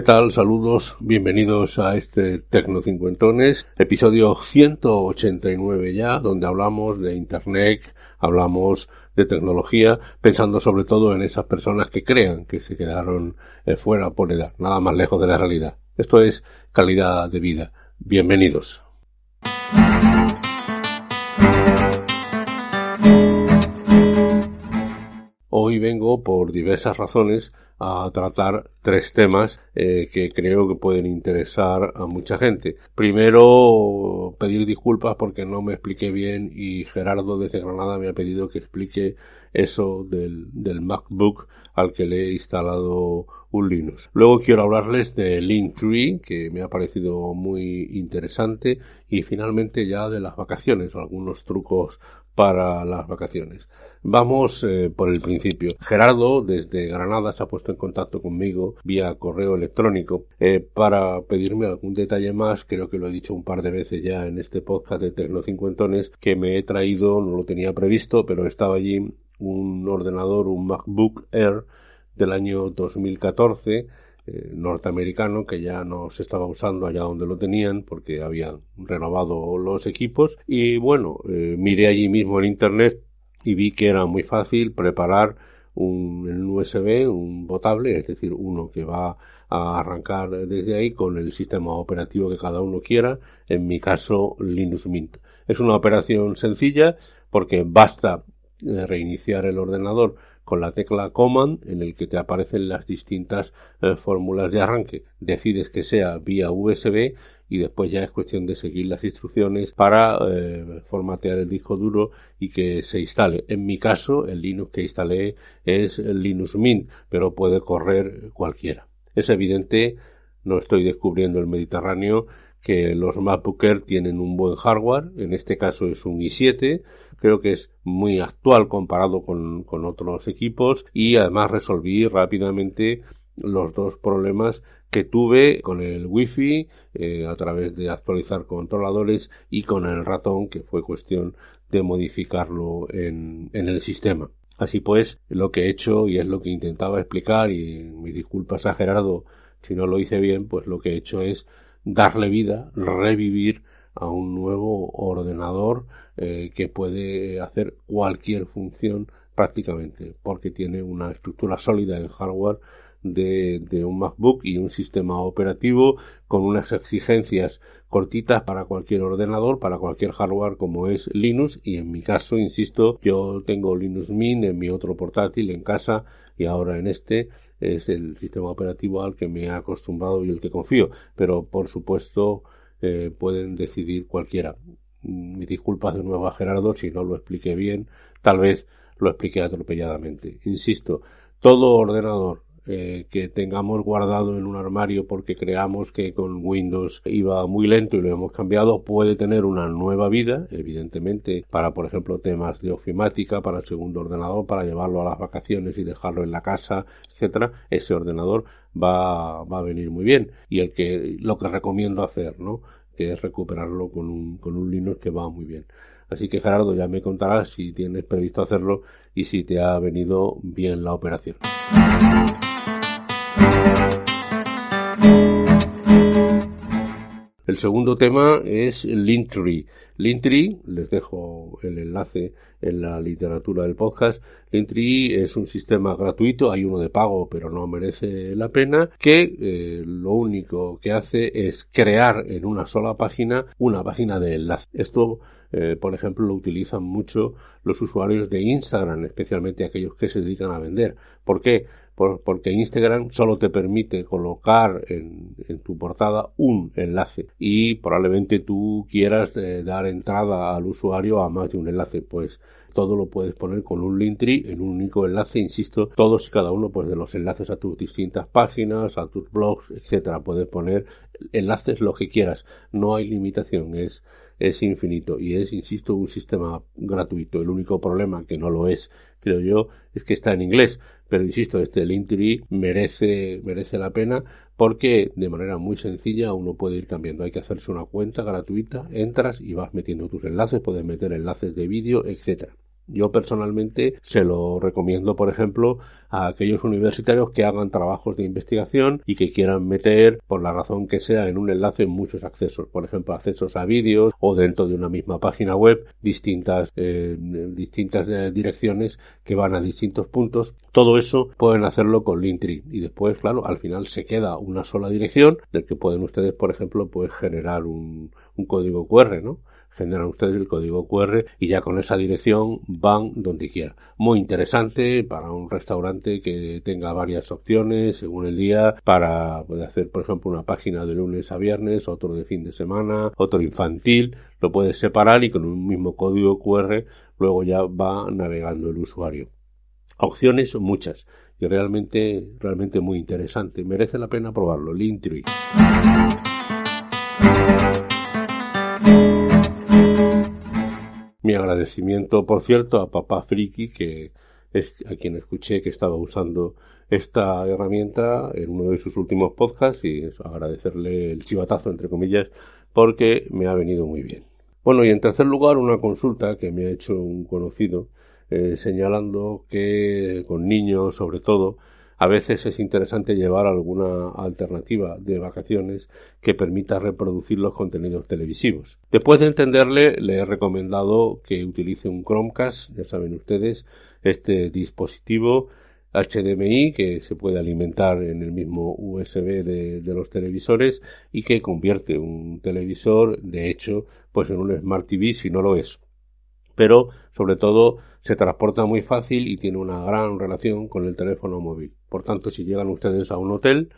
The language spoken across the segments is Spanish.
¿Qué tal? Saludos, bienvenidos a este Tecno Cincuentones, episodio 189 ya, donde hablamos de Internet, hablamos de tecnología, pensando sobre todo en esas personas que crean que se quedaron eh, fuera por edad, nada más lejos de la realidad. Esto es calidad de vida. Bienvenidos. Hoy vengo por diversas razones a tratar tres temas eh, que creo que pueden interesar a mucha gente. Primero, pedir disculpas porque no me expliqué bien y Gerardo desde Granada me ha pedido que explique eso del, del MacBook al que le he instalado un Linux. Luego quiero hablarles de Linktree, que me ha parecido muy interesante, y finalmente ya de las vacaciones, algunos trucos para las vacaciones. Vamos eh, por el principio. Gerardo desde Granada se ha puesto en contacto conmigo vía correo electrónico eh, para pedirme algún detalle más. Creo que lo he dicho un par de veces ya en este podcast de Tecno Cincuentones que me he traído, no lo tenía previsto, pero estaba allí un ordenador, un MacBook Air del año 2014 eh, norteamericano que ya no se estaba usando allá donde lo tenían porque habían renovado los equipos y bueno miré allí mismo en internet y vi que era muy fácil preparar un, USB, un botable, es decir, uno que va a arrancar desde ahí con el sistema operativo que cada uno quiera, en mi caso Linux Mint. Es una operación sencilla porque basta eh, reiniciar el ordenador con la tecla Command en el que te aparecen las distintas eh, fórmulas de arranque. Decides que sea vía USB y después ya es cuestión de seguir las instrucciones para eh, formatear el disco duro y que se instale. En mi caso, el Linux que instalé es Linux Mint, pero puede correr cualquiera. Es evidente, no estoy descubriendo el Mediterráneo, que los MacBook Air tienen un buen hardware, en este caso es un i7, creo que es muy actual comparado con, con otros equipos y además resolví rápidamente los dos problemas que tuve con el wifi eh, a través de actualizar controladores y con el ratón que fue cuestión de modificarlo en, en el sistema. Así pues, lo que he hecho y es lo que intentaba explicar y mis disculpas a Gerardo si no lo hice bien, pues lo que he hecho es darle vida, revivir a un nuevo ordenador eh, que puede hacer cualquier función prácticamente porque tiene una estructura sólida en hardware de, un MacBook y un sistema operativo con unas exigencias cortitas para cualquier ordenador, para cualquier hardware como es Linux. Y en mi caso, insisto, yo tengo Linux Mint en mi otro portátil en casa y ahora en este es el sistema operativo al que me he acostumbrado y el que confío, pero por supuesto eh, pueden decidir cualquiera. Mis disculpas de nuevo a Gerardo si no lo expliqué bien, tal vez lo expliqué atropelladamente. Insisto, todo ordenador eh, que tengamos guardado en un armario porque creamos que con Windows iba muy lento y lo hemos cambiado, puede tener una nueva vida, evidentemente, para, por ejemplo, temas de ofimática, para el segundo ordenador, para llevarlo a las vacaciones y dejarlo en la casa, etcétera. Ese ordenador va, va a venir muy bien. Y el que, lo que recomiendo hacer, ¿no? Que es recuperarlo con un, con un Linux que va muy bien. Así que Gerardo ya me contarás si tienes previsto hacerlo y si te ha venido bien la operación. El segundo tema es Linktree. Linktree, les dejo el enlace en la literatura del podcast. Linktree es un sistema gratuito, hay uno de pago, pero no merece la pena, que eh, lo único que hace es crear en una sola página una página de enlace. Esto eh, por ejemplo, lo utilizan mucho los usuarios de Instagram, especialmente aquellos que se dedican a vender. ¿Por qué? porque Instagram solo te permite colocar en, tu portada un enlace y probablemente tú quieras eh, dar entrada al usuario a más de un enlace. Pues todo lo puedes poner con un Linktree en un único enlace, insisto, todos y cada uno pues de los enlaces a tus distintas páginas, a tus blogs, etcétera. Puedes poner enlaces lo que quieras, no hay limitación, es es infinito y es, insisto, un sistema gratuito. El único problema que no lo es, creo yo, es que está en inglés. Pero insisto, este Linktree merece, merece la pena porque de manera muy sencilla uno puede ir cambiando. Hay que hacerse una cuenta gratuita, entras y vas metiendo tus enlaces, puedes meter enlaces de vídeo, etcétera. Yo personalmente se lo recomiendo, por ejemplo, a aquellos universitarios que hagan trabajos de investigación y que quieran meter, por la razón que sea, en un enlace muchos accesos, por ejemplo, accesos a vídeos o dentro de una misma página web, distintas, eh, distintas eh, direcciones que van a distintos puntos. Todo eso pueden hacerlo con Linktree y después, claro, al final se queda una sola dirección del que pueden ustedes, por ejemplo, pues generar un, un código QR, ¿no? Generan ustedes el código QR y ya con esa dirección van donde quieran. Muy interesante para un restaurante que tenga varias opciones según el día para poder hacer, por ejemplo, una página de lunes a viernes, otro de fin de semana, otro infantil. Lo puedes separar y con un mismo código QR luego ya va navegando el usuario. Opciones muchas y realmente, realmente muy interesante. Merece la pena probarlo. Linktree. Agradecimiento, por cierto, a Papá Friki, que es a quien escuché que estaba usando esta herramienta en uno de sus últimos podcasts y agradecerle el chivatazo, entre comillas, porque me ha venido muy bien. Bueno, y en tercer lugar, una consulta que me ha hecho un conocido eh, señalando que con niños, sobre todo, a veces es interesante llevar alguna alternativa de vacaciones que permita reproducir los contenidos televisivos. Después de entenderle, le he recomendado que utilice un Chromecast, ya saben ustedes, este dispositivo HDMI que se puede alimentar en el mismo USB de, los televisores y que convierte un televisor, de hecho, pues en un Smart TV si no lo es. Pero, sobre todo, se transporta muy fácil y tiene una gran relación con el teléfono móvil. Por tanto, si llegan ustedes a un hotel,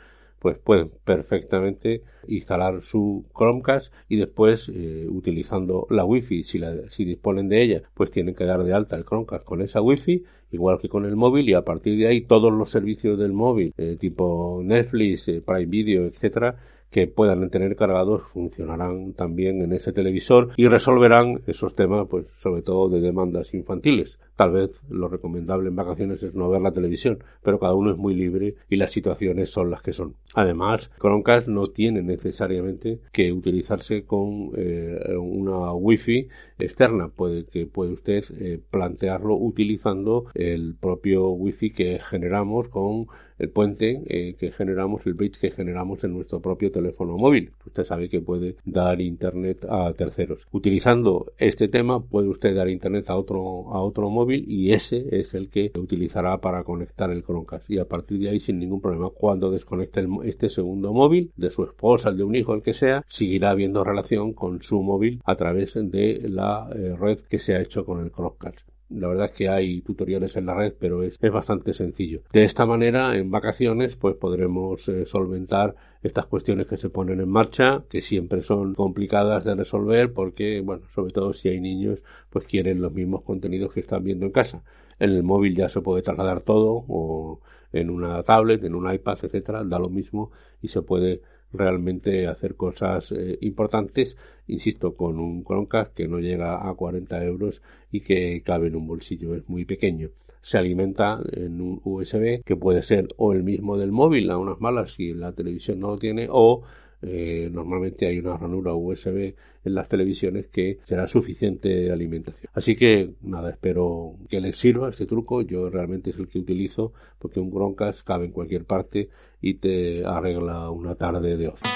pues pueden perfectamente instalar su Chromecast y después eh, utilizando la Wi-Fi, si, la, si disponen de ella, pues tienen que dar de alta el Chromecast con esa Wi-Fi, igual que con el móvil y a partir de ahí todos los servicios del móvil, eh, tipo Netflix, eh, Prime Video, etcétera, que puedan tener cargados funcionarán también en ese televisor y resolverán esos temas, pues sobre todo de demandas infantiles. Tal vez lo recomendable en vacaciones es no ver la televisión, pero cada uno es muy libre y las situaciones son las que son. Además, Chromecast no tiene necesariamente que utilizarse con eh, una wifi externa, puede que puede usted eh, plantearlo utilizando el propio wifi que generamos con el puente eh, que generamos, el bridge que generamos en nuestro propio teléfono móvil. Usted sabe que puede dar internet a terceros. Utilizando este tema puede usted dar internet a otro a otro móvil y ese es el que utilizará para conectar el Chromecast y a partir de ahí sin ningún problema cuando desconecte este segundo móvil de su esposa, el de un hijo, el que sea, seguirá habiendo relación con su móvil a través de la eh, red que se ha hecho con el Chromecast. La verdad es que hay tutoriales en la red, pero es, es bastante sencillo. De esta manera, en vacaciones, pues podremos eh, solventar estas cuestiones que se ponen en marcha, que siempre son complicadas de resolver porque, bueno, sobre todo si hay niños, pues quieren los mismos contenidos que están viendo en casa. En el móvil ya se puede trasladar todo, o en una tablet, en un iPad, etcétera, da lo mismo y se puede realmente hacer cosas eh, importantes, insisto, con un Chromecast que no llega a 40 euros y que cabe en un bolsillo, es muy pequeño. Se alimenta en un USB que puede ser o el mismo del móvil, a unas malas si la televisión no lo tiene, o eh, normalmente hay una ranura USB en las televisiones que será suficiente alimentación. Así que nada, espero que les sirva este truco. Yo realmente es el que utilizo porque un Chromecast cabe en cualquier parte y te arregla una tarde de ocio.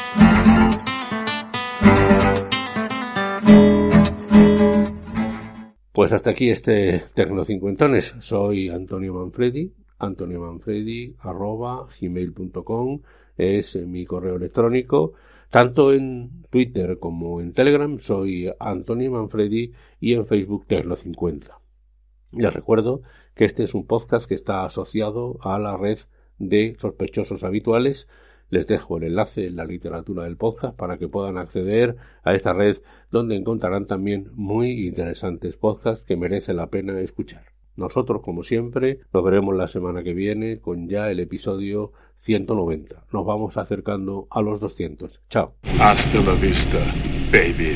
Pues hasta aquí este Tecnocincuentones. Soy Antonio Manfredi, Antonio Manfredi arroba gmail.com es mi correo electrónico. Tanto en Twitter como en Telegram soy Antonio Manfredi y en Facebook Tecno50. Les recuerdo que este es un podcast que está asociado a la red de sospechosos habituales Les dejo el enlace en la literatura del podcast para que puedan acceder a esta red donde encontrarán también muy interesantes podcasts que merecen la pena escuchar. Nosotros, como siempre, nos veremos la semana que viene con ya el episodio 190. Nos vamos acercando a los 200. Chao. Hasta la vista, baby.